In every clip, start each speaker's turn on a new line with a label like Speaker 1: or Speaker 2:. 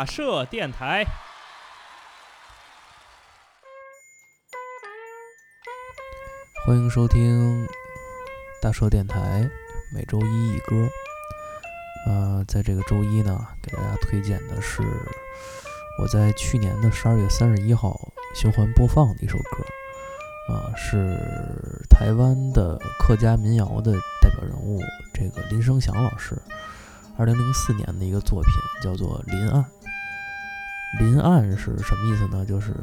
Speaker 1: 大社电台。
Speaker 2: 欢迎收听大社电台，每周一一歌。呃，在这个周一呢，给大家推荐的是我在去年的十二月三十一号循环播放的一首歌，啊、是台湾的客家民谣的代表人物，这个林生祥老师，二零零四年的一个作品，叫做《林岸》。临暗是什么意思呢？就是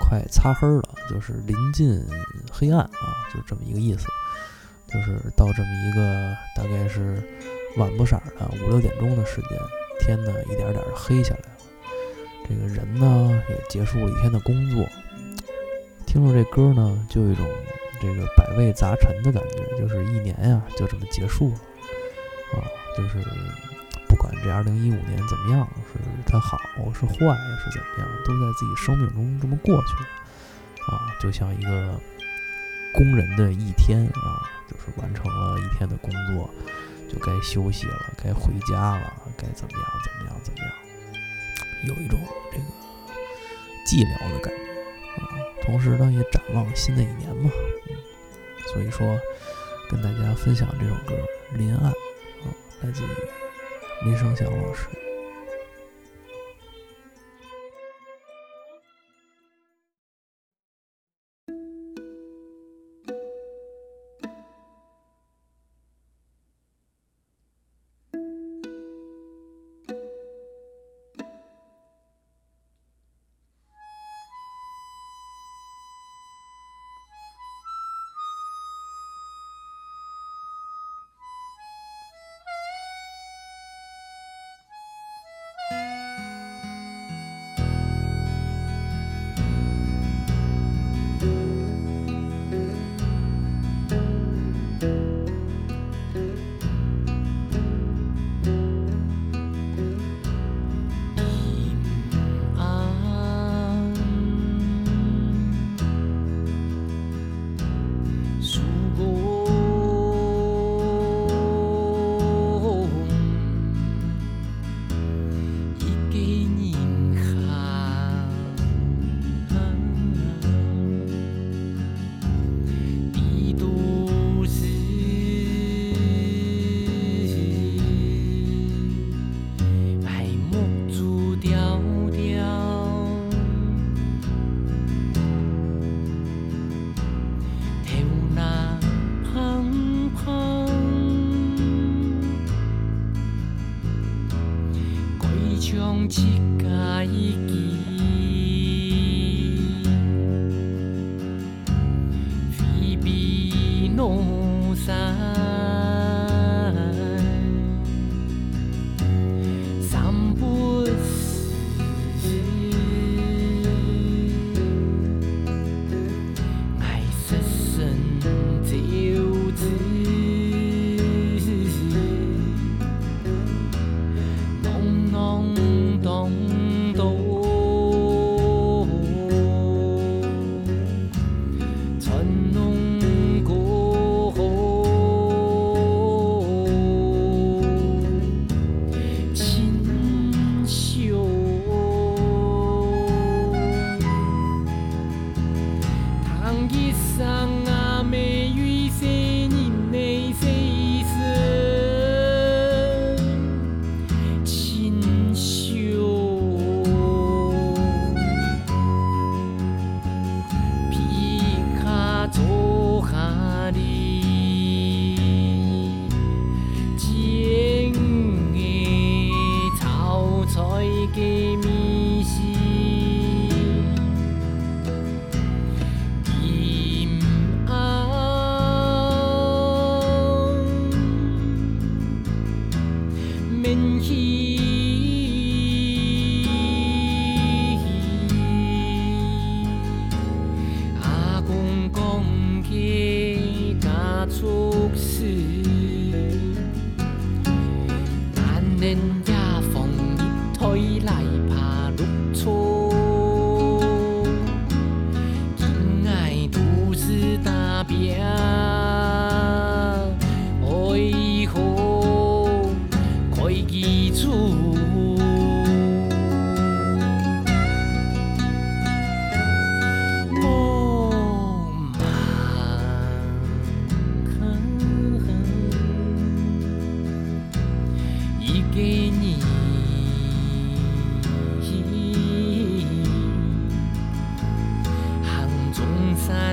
Speaker 2: 快擦黑了，就是临近黑暗啊，就这么一个意思。就是到这么一个大概是晚不色儿的五六点钟的时间，天呢一点点的黑下来了。这个人呢也结束了一天的工作，听着这歌呢，就有一种这个百味杂陈的感觉，就是一年呀就这么结束了啊，就是这二零一五年怎么样，是它好是坏是怎么样，都在自己生命中这么过去了啊，就像一个工人的一天啊，就是完成了一天的工作，就该休息了，该回家了，该怎么样怎么样怎么样，有一种这个寂寥的感觉啊。同时呢，也展望新的一年嘛，嗯，所以说跟大家分享这首歌《临岸》啊，来自于林生祥老师。
Speaker 3: 像一家一菲给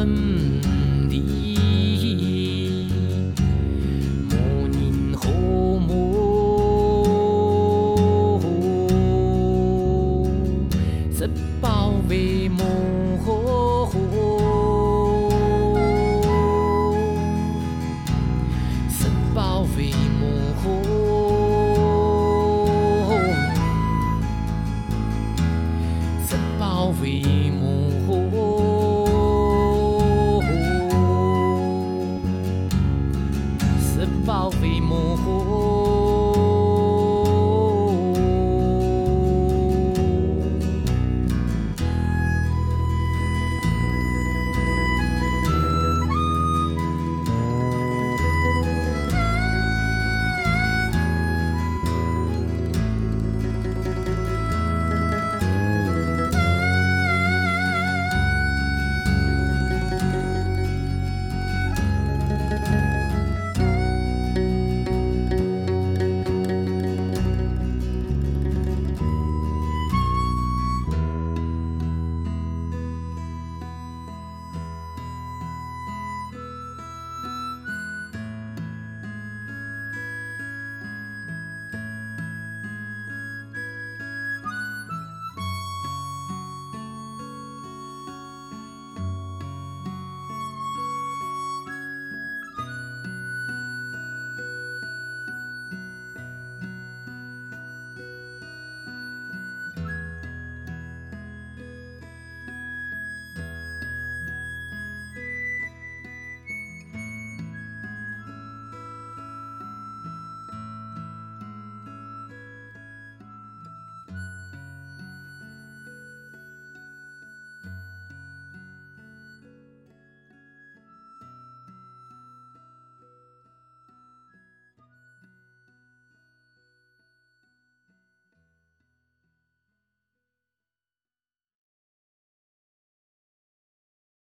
Speaker 3: 分离无念佛母呼声包母乎乎生母母